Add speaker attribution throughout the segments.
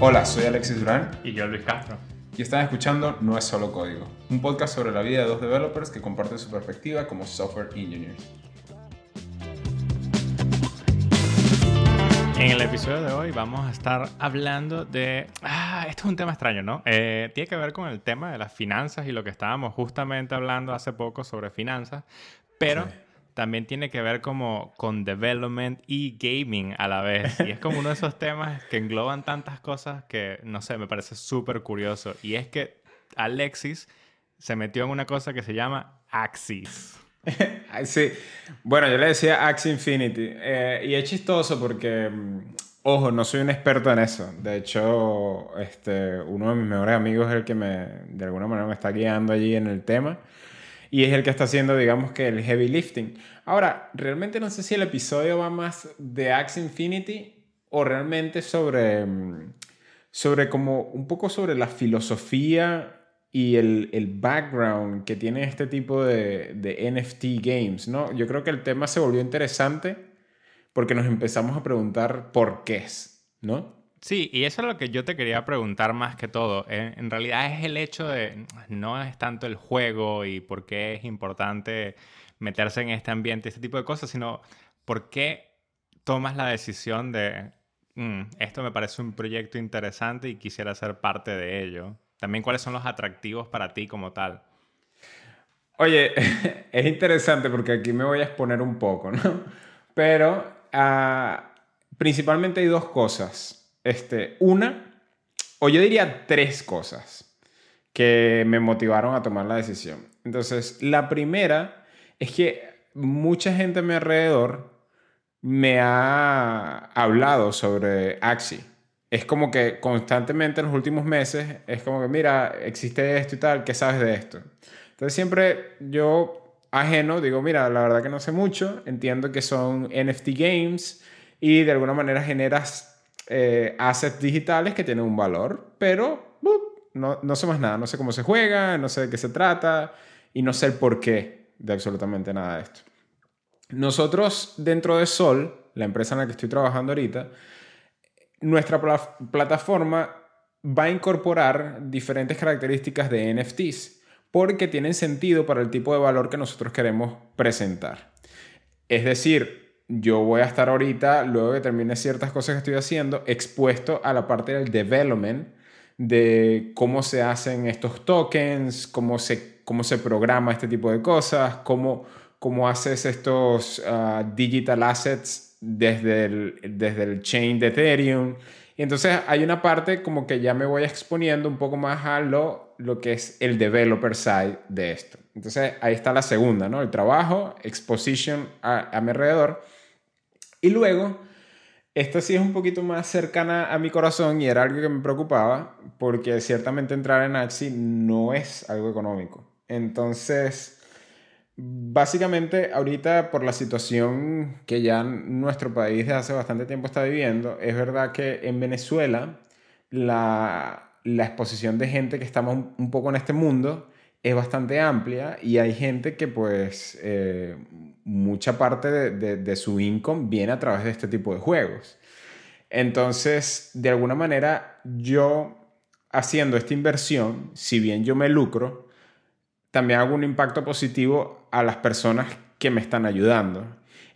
Speaker 1: Hola, soy Alexis Durán
Speaker 2: Y yo, Luis Castro.
Speaker 1: y están escuchando No es solo código, un podcast sobre la vida de dos developers que comparten su perspectiva como software engineers.
Speaker 2: En el episodio de hoy vamos a estar hablando de... Ah, esto es un tema extraño, ¿no? Eh, tiene que ver con el tema de las finanzas y lo que estábamos justamente hablando hace poco sobre finanzas, pero
Speaker 1: Sí.
Speaker 2: También tiene que ver como con development y gaming a la vez. Y es como uno de esos temas que engloban tantas cosas que, no sé, me parece súper curioso. Y es que Alexis se metió en una cosa que se llama Axis.
Speaker 1: Sí, bueno, yo le decía Axie Infinity eh, y es chistoso porque, mm, ojo, no soy un experto en eso. De hecho, este, uno de mis mejores amigos es el que me, de alguna manera me está guiando allí en el tema y es el que está haciendo, digamos que el heavy lifting. Ahora, realmente no sé si el episodio va más de Axie Infinity o realmente sobre, mm, sobre como un poco sobre la filosofía y el, el background que tiene este tipo de, de NFT games, ¿no? Yo creo que el tema se volvió interesante porque nos empezamos a preguntar por qué es, ¿no?
Speaker 2: Sí, y eso es lo que yo te quería preguntar más que todo. En, realidad es el hecho de, no es tanto el juego y por qué es importante meterse en este ambiente, este tipo de cosas, sino por qué tomas la decisión de, "Mm, esto me parece un proyecto interesante y quisiera ser parte de ello. También cuáles son los atractivos para ti como tal.
Speaker 1: Oye, es interesante porque aquí me voy a exponer un poco, ¿no? Pero ah, principalmente hay dos cosas. Este, una, o yo diría tres cosas que me motivaron a tomar la decisión. Entonces, la primera es que mucha gente a mi alrededor me ha hablado sobre Axie. Es como que constantemente en los últimos meses es como que, mira, existe esto y tal, ¿qué sabes de esto? Entonces siempre yo, ajeno, digo, mira, la verdad que no sé mucho, entiendo que son NFT games y de alguna manera generas eh, assets digitales que tienen un valor, pero ¡bup! no, no sé más nada, no sé cómo se juega, no sé de qué se trata y no sé el porqué de absolutamente nada de esto. Nosotros dentro de Sol, la empresa en la que estoy trabajando ahorita, nuestra pla- plataforma va a incorporar diferentes características de NFTs porque tienen sentido para el tipo de valor que nosotros queremos presentar. Es decir, yo voy a estar ahorita, luego que termine ciertas cosas que estoy haciendo, expuesto a la parte del development de cómo se hacen estos tokens, cómo se, cómo se programa este tipo de cosas, cómo, cómo haces estos ah, digital assets desde el, desde el chain de Ethereum. Y entonces hay una parte como que ya me voy exponiendo un poco más a lo, lo que es el developer side de esto. Entonces ahí está la segunda, ¿no? El trabajo, exposition a, a mi alrededor. Y luego, esta sí es un poquito más cercana a mi corazón y era algo que me preocupaba porque ciertamente entrar en Axie no es algo económico. Entonces, básicamente ahorita por la situación que ya nuestro país desde hace bastante tiempo está viviendo, es verdad que en Venezuela la, la exposición de gente que estamos un poco en este mundo es bastante amplia y hay gente que pues eh, mucha parte de, de- de su income viene a través de este tipo de juegos. Entonces, de alguna manera, yo haciendo esta inversión, si bien yo me lucro, también hago un impacto positivo a las personas que me están ayudando.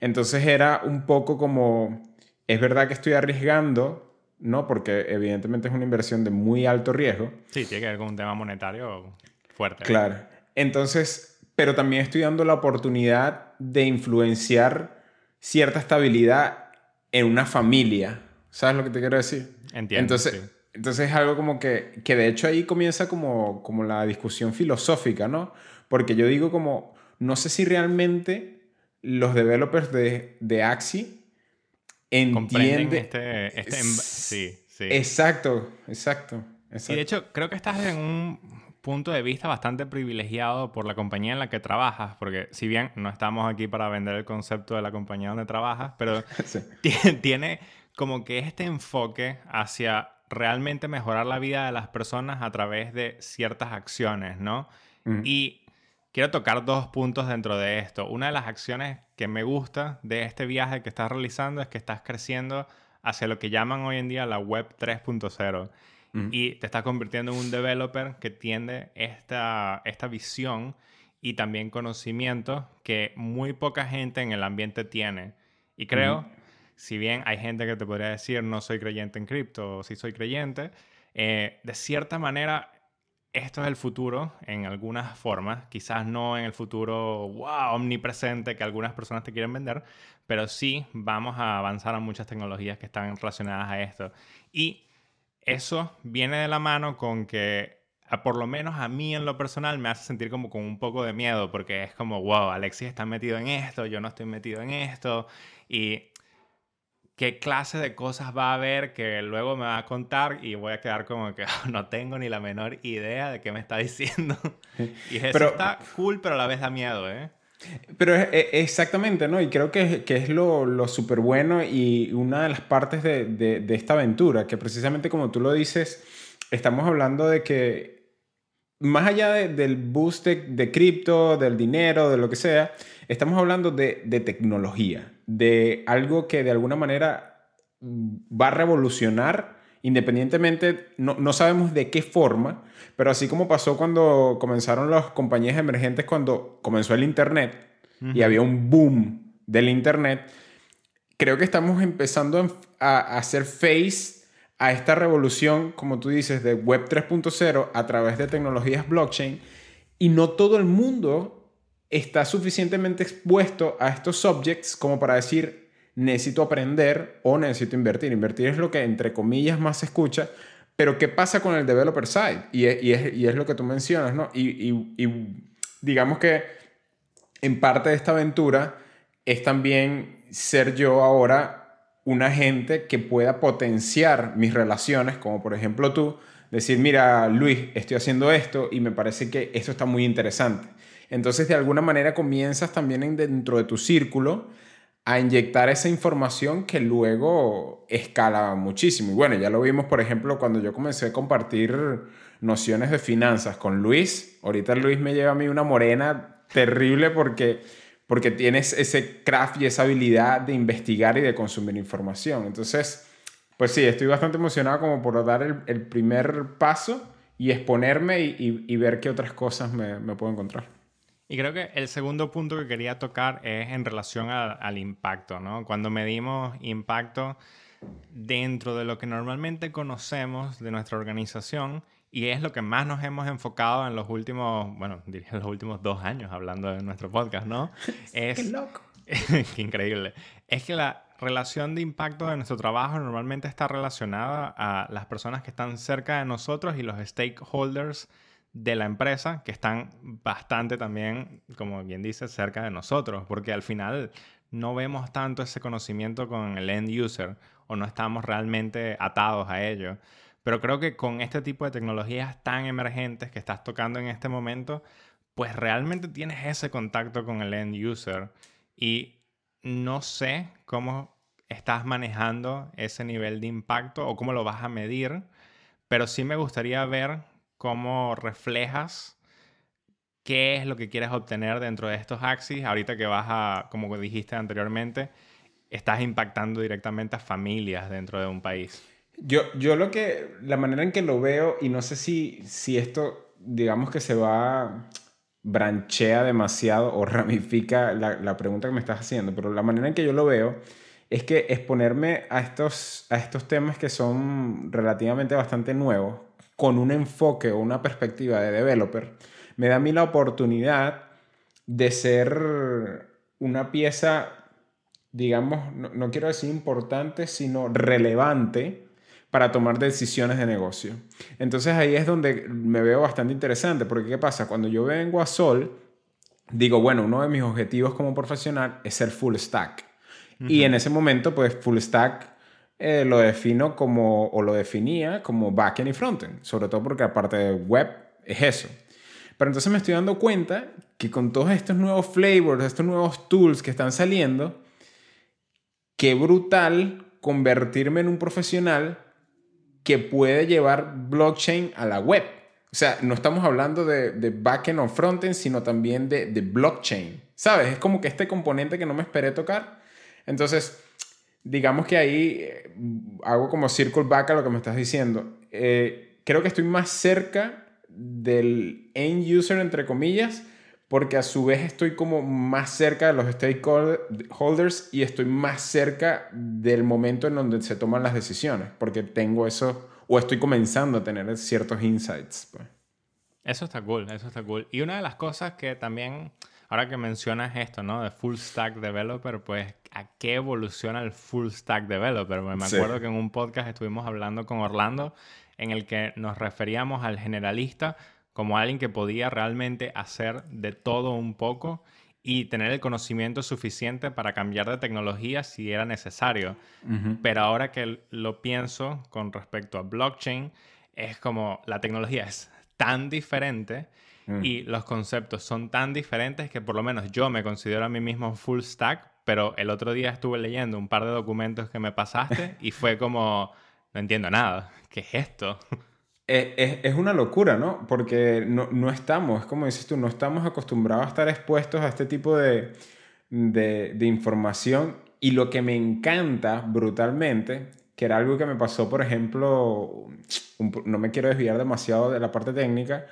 Speaker 1: Entonces era un poco como, es verdad que estoy arriesgando, ¿no? Porque evidentemente es una inversión de muy alto riesgo.
Speaker 2: Sí, tiene que ver con un tema monetario fuerte.
Speaker 1: Claro. Entonces, pero también estoy dando la oportunidad de influenciar cierta estabilidad en una familia. ¿Sabes lo que te quiero decir?
Speaker 2: Entiendo,
Speaker 1: Entonces,
Speaker 2: sí.
Speaker 1: entonces es algo como que, que de hecho ahí comienza como, como la discusión filosófica, ¿no? Porque yo digo como, no sé si realmente los developers de, de Axie
Speaker 2: Comprenden
Speaker 1: entienden...
Speaker 2: este... este em- sí, sí.
Speaker 1: Exacto, exacto. exacto.
Speaker 2: Y de hecho, creo que estás en un punto de vista bastante privilegiado por la compañía en la que trabajas, porque si bien no estamos aquí para vender el concepto de la compañía donde trabajas, pero
Speaker 1: Sí.
Speaker 2: ti- tiene como que este enfoque hacia realmente mejorar la vida de las personas a través de ciertas acciones, ¿no? Y quiero tocar dos puntos dentro de esto. Una de las acciones que me gusta de este viaje que estás realizando es que estás creciendo hacia lo que llaman hoy en día la web 3.0 y te estás convirtiendo en un developer que tiene esta, esta visión y también conocimiento que muy poca gente en el ambiente tiene. Y creo, si bien hay gente que te podría decir no soy creyente en cripto o sí soy creyente, eh, de cierta manera esto es el futuro en algunas formas, quizás no en el futuro wow, omnipresente que algunas personas te quieren vender, pero sí vamos a avanzar a muchas tecnologías que están relacionadas a esto. Y eso viene de la mano con que, por lo menos a mí en lo personal, me hace sentir como con un poco de miedo, porque es como, wow, Alexis está metido en esto, yo no estoy metido en esto, y qué clase de cosas va a haber que luego me va a contar y voy a quedar como que no tengo ni la menor idea de qué me está diciendo. y eso pero, está cool, pero a la vez da miedo, ¿eh?
Speaker 1: Pero exactamente, ¿no? Y creo que, que es lo, lo súper bueno y una de las partes de, de, esta aventura, que precisamente como tú lo dices, estamos hablando de que más allá del boost de, cripto, del dinero, de lo que sea, estamos hablando de, de tecnología, de algo que de alguna manera va a revolucionar independientemente, no, no, sabemos de qué forma, pero así como pasó cuando comenzaron las compañías emergentes, cuando comenzó el Internet y había un boom del Internet, creo que estamos empezando a, hacer face a esta revolución, como tú dices, de Web 3.0 a través de tecnologías blockchain y no todo el mundo está suficientemente expuesto a estos subjects como para decir, necesito aprender o necesito invertir. Invertir es lo que entre comillas más se escucha, pero ¿qué pasa con el developer side? Y es, y es, lo que tú mencionas, ¿no? Y, y, digamos que en parte de esta aventura es también ser yo ahora un agente que pueda potenciar mis relaciones, como por ejemplo tú, decir, mira, Luis, estoy haciendo esto y me parece que esto está muy interesante. Entonces, de alguna manera comienzas también dentro de tu círculo a inyectar esa información que luego escala muchísimo. Y bueno, ya lo vimos, por ejemplo, cuando yo comencé a compartir nociones de finanzas con Luis. Ahorita Luis me lleva a mí una morena terrible porque, porque tienes ese craft y esa habilidad de investigar y de consumir información. Entonces, pues sí, estoy bastante emocionado como por dar el, primer paso y exponerme y, ver qué otras cosas me, me puedo encontrar.
Speaker 2: Y creo que el segundo punto que quería tocar es en relación al impacto, ¿no? Cuando medimos impacto dentro de lo que normalmente conocemos de nuestra organización y es lo que más nos hemos enfocado en los últimos, bueno, diría los últimos dos años hablando de nuestro podcast, ¿no?
Speaker 1: Es, ¡Qué loco!
Speaker 2: ¡Qué increíble! Es que la relación de impacto de nuestro trabajo normalmente está relacionada a las personas que están cerca de nosotros y los stakeholders de la empresa que están bastante también, como bien dice, cerca de nosotros, porque al final no vemos tanto ese conocimiento con el end user o no estamos realmente atados a ello. Pero creo que con este tipo de tecnologías tan emergentes que estás tocando en este momento, pues realmente tienes ese contacto con el end user y no sé cómo estás manejando ese nivel de impacto o cómo lo vas a medir, pero sí me gustaría ver cómo reflejas qué es lo que quieres obtener dentro de estos axis. Ahorita que vas a, como dijiste anteriormente, estás impactando directamente a familias dentro de un país.
Speaker 1: Yo, yo lo que, la manera en que lo veo, y no sé si, si esto, digamos que se va, branchea demasiado o ramifica la, la pregunta que me estás haciendo, pero la manera en que yo lo veo es que exponerme a estos, a estos temas que son relativamente bastante nuevos, con un enfoque o una perspectiva de developer, me da a mí la oportunidad de ser una pieza, digamos, no, quiero decir importante, sino relevante para tomar decisiones de negocio. Entonces ahí es donde me veo bastante interesante, porque ¿qué pasa? Cuando yo vengo a Sol, digo, bueno, uno de mis objetivos como profesional es ser full stack. Y en ese momento, pues full stack eh, lo defino como, o lo definía como backend y frontend, sobre todo porque aparte de web es eso. Pero entonces me estoy dando cuenta que con todos estos nuevos flavors, estos nuevos tools que están saliendo, qué brutal convertirme en un profesional que puede llevar blockchain a la web. O sea, no estamos hablando de, de backend o frontend, sino también de, de blockchain. ¿Sabes? Es como que este componente que no me esperé tocar. Entonces, digamos que ahí eh, hago como circle back a lo que me estás diciendo. Eh, creo que estoy más cerca del end user, entre comillas, porque a su vez estoy como más cerca de los stakeholders y estoy más cerca del momento en donde se toman las decisiones, porque tengo eso, o estoy comenzando a tener ciertos insights. Pues.
Speaker 2: Eso está cool, eso está cool. Y una de las cosas que también, ahora que mencionas esto, ¿no? De full stack developer, pues, ¿a qué evoluciona el full stack developer? me acuerdo que en un podcast estuvimos hablando con Orlando en el que nos referíamos al generalista como alguien que podía realmente hacer de todo un poco y tener el conocimiento suficiente para cambiar de tecnología si era necesario. Pero ahora que lo pienso con respecto a blockchain, es como la tecnología es tan diferente mm. y los conceptos son tan diferentes que por lo menos yo me considero a mí mismo full stack, pero el otro día estuve leyendo un par de documentos que me pasaste y fue como, no entiendo nada, ¿qué es esto?
Speaker 1: Es, una locura, ¿no? Porque no, estamos, como dices tú, no estamos acostumbrados a estar expuestos a este tipo de, de información y lo que me encanta brutalmente que era algo que me pasó, por ejemplo, no me quiero desviar demasiado de la parte técnica,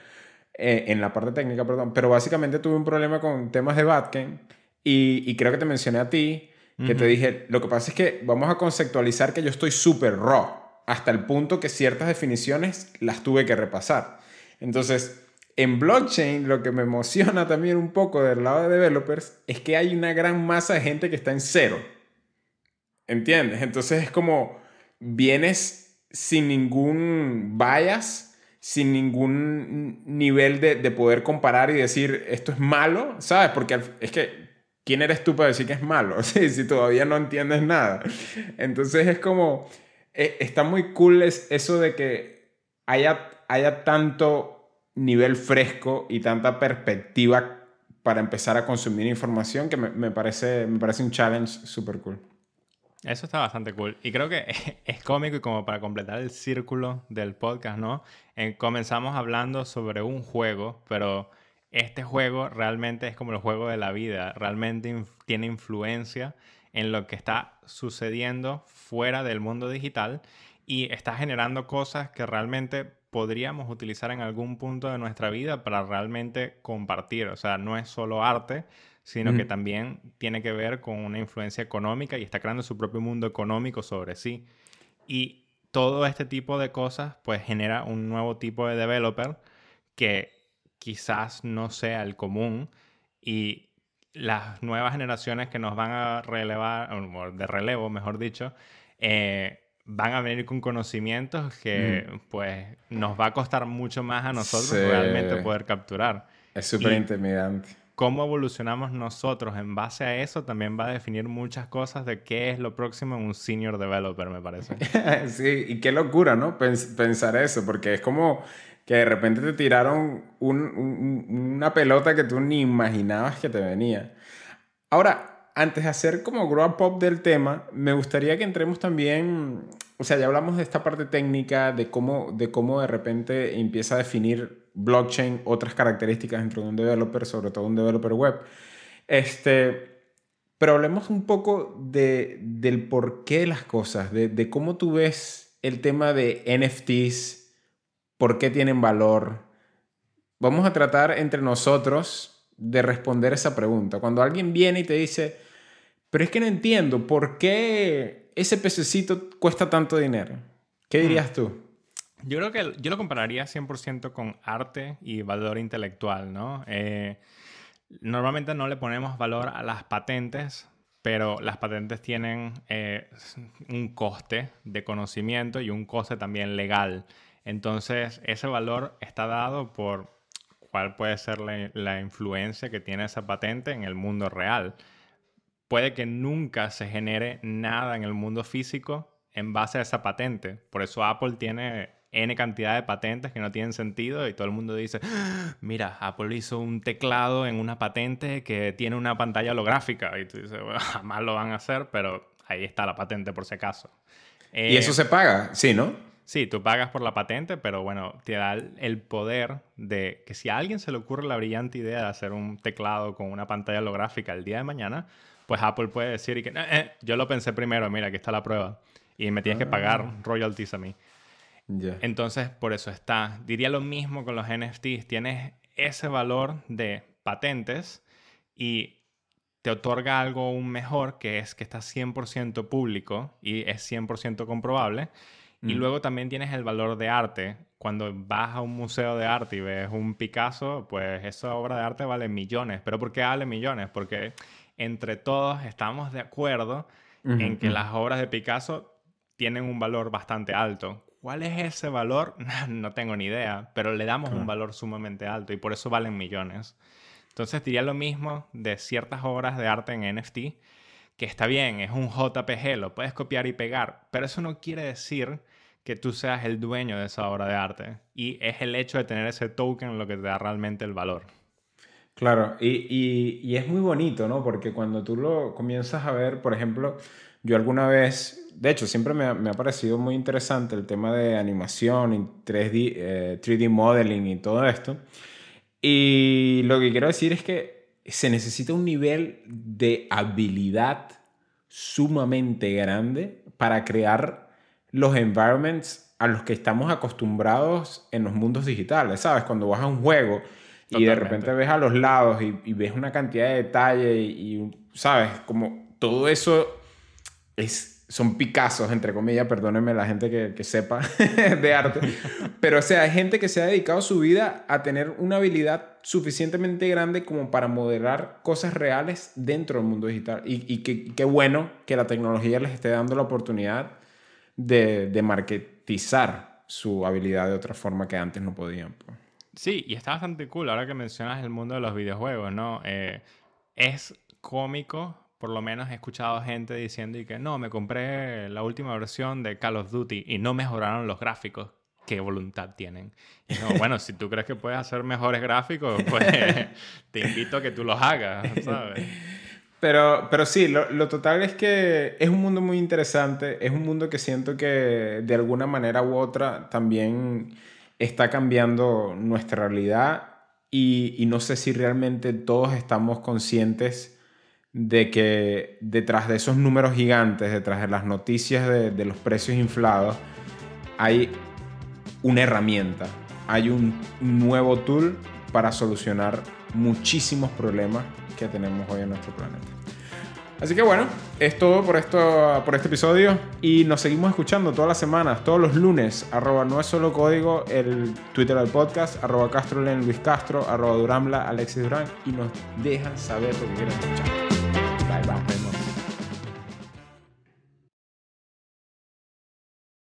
Speaker 1: eh, en la parte técnica, perdón, pero básicamente tuve un problema con temas de Batken y, y creo que te mencioné a ti, que te dije, lo que pasa es que vamos a conceptualizar que yo estoy súper raw, hasta el punto que ciertas definiciones las tuve que repasar. Entonces, en blockchain lo que me emociona también un poco del lado de developers es que hay una gran masa de gente que está en cero. ¿Entiendes? Entonces es como vienes sin ningún bias, sin ningún nivel de, poder comparar y decir esto es malo, ¿sabes? Porque es que, ¿quién eres tú para decir que es malo? si todavía no entiendes nada. Entonces es como, e, está muy cool eso de que haya, haya tanto nivel fresco y tanta perspectiva para empezar a consumir información que me, parece, me parece un challenge súper cool.
Speaker 2: Eso está bastante cool. Y creo que es cómico y como para completar el círculo del podcast, ¿no? comenzamos hablando sobre un juego, pero este juego realmente es como el juego de la vida. Realmente tiene influencia en lo que está sucediendo fuera del mundo digital y está generando cosas que realmente podríamos utilizar en algún punto de nuestra vida para realmente compartir. O sea, no es solo arte, sino que también tiene que ver con una influencia económica y está creando su propio mundo económico sobre sí. Y todo este tipo de cosas pues genera un nuevo tipo de developer que quizás no sea el común y las nuevas generaciones que nos van a relevar, de relevo mejor dicho, eh, van a venir con conocimientos que pues nos va a costar mucho más a nosotros realmente poder capturar.
Speaker 1: Es súper intimidante
Speaker 2: cómo evolucionamos nosotros en base a eso también va a definir muchas cosas de qué es lo próximo en un senior developer, me parece.
Speaker 1: sí, y qué locura, ¿no? pensar eso, porque es como que de repente te tiraron una pelota que tú ni imaginabas que te venía. Ahora, antes de hacer como grow up del tema, me gustaría que entremos también, o sea, ya hablamos de esta parte técnica, de cómo de, cómo de repente empieza a definir blockchain otras características dentro de un developer, sobre todo un developer web. Este, pero hablemos un poco de, del porqué de las cosas, de, de cómo tú ves el tema de NFTs, por qué tienen valor. Vamos a tratar entre nosotros de responder esa pregunta. Cuando alguien viene y te dice, pero es que no entiendo, ¿por qué ese pececito cuesta tanto dinero? ¿Qué hmm. dirías tú?
Speaker 2: Yo creo que yo lo compararía 100% con arte y valor intelectual, ¿no? Eh, normalmente no le ponemos valor a las patentes, pero las patentes tienen eh, un coste de conocimiento y un coste también legal. Entonces, ese valor está dado por cuál puede ser la influencia que tiene esa patente en el mundo real. Puede que nunca se genere nada en el mundo físico en base a esa patente. Por eso Apple tiene N cantidad de patentes que no tienen sentido y todo el mundo dice, ah, mira, Apple hizo un teclado en una patente que tiene una pantalla holográfica. Y tú dices, bueno, jamás lo van a hacer, pero ahí está la patente por si acaso.
Speaker 1: y eso eh, se paga, sí, ¿no?
Speaker 2: Sí, tú pagas por la patente, pero bueno, te da el poder de que si a alguien se le ocurre la brillante idea de hacer un teclado con una pantalla holográfica el día de mañana, pues Apple puede decir y que "Eh, eh, yo lo pensé primero, mira, aquí está la prueba. Y me tienes que pagar royalties a mí.
Speaker 1: Ya.
Speaker 2: Entonces, por eso está. Diría lo mismo con los NFTs. Tienes ese valor de patentes y te otorga algo aún mejor, que es que está 100% público y es 100% comprobable. Y
Speaker 1: Mm.
Speaker 2: luego también tienes el valor de arte. Cuando vas a un museo de arte y ves un Picasso, pues esa obra de arte vale millones. ¿Pero por qué vale millones? Porque entre todos estamos de acuerdo en que las obras de Picasso tienen un valor bastante alto. ¿Cuál es ese valor? No tengo ni idea, pero le damos un valor sumamente alto y por eso valen millones. Entonces diría lo mismo de ciertas obras de arte en NFT, que está bien, es un JPG, lo puedes copiar y pegar, pero eso no quiere decir que tú seas el dueño de esa obra de arte. Y es el hecho de tener ese token lo que te da realmente el valor.
Speaker 1: Claro, y, y- es muy bonito, ¿no? Porque cuando tú lo comienzas a ver, por ejemplo, yo alguna vez, de hecho, siempre me me ha parecido muy interesante el tema de animación y 3D, eh, 3D modeling y todo esto. Y lo que quiero decir es que se necesita un nivel de habilidad sumamente grande para crear los environments a los que estamos acostumbrados en los mundos digitales, ¿sabes? Cuando vas a un juego y de repente ves a los lados y, y ves una cantidad de detalle y, y, ¿sabes? Como todo eso es, son Picassos, entre comillas, perdónenme la gente que, que sepa de arte, pero o sea, hay gente que se ha dedicado su vida a tener una habilidad suficientemente grande como para modelar cosas reales dentro del mundo digital. Y, y que- qué bueno que la tecnología les esté dando la oportunidad de, de marketizar su habilidad de otra forma que antes no podían.
Speaker 2: Sí, y está bastante cool ahora que mencionas el mundo de los videojuegos, ¿no? Eh, es cómico, por lo menos he escuchado gente diciendo y que no, me compré la última versión de Call of Duty y no mejoraron los gráficos. ¿Qué voluntad tienen? Y no, bueno, si tú crees que puedes hacer mejores gráficos, pues te invito a que tú los hagas, ¿sabes?
Speaker 1: Pero, pero sí, lo, lo total es que es un mundo muy interesante, es un mundo que siento que de alguna manera u otra también está cambiando nuestra realidad y, y no sé si realmente todos estamos conscientes de que detrás de esos números gigantes, detrás de las noticias de, de los precios inflados, hay una herramienta, hay un nuevo tool para solucionar muchísimos problemas que tenemos hoy en nuestro planeta. Así que bueno, es todo por, esto, por este episodio y nos seguimos escuchando todas las semanas, todos los lunes, arroba no es solo código, el Twitter del podcast, arroba castrolen Luis Castro, arroba Duramla Alexis Durán y nos dejan saber lo que quieren escuchar.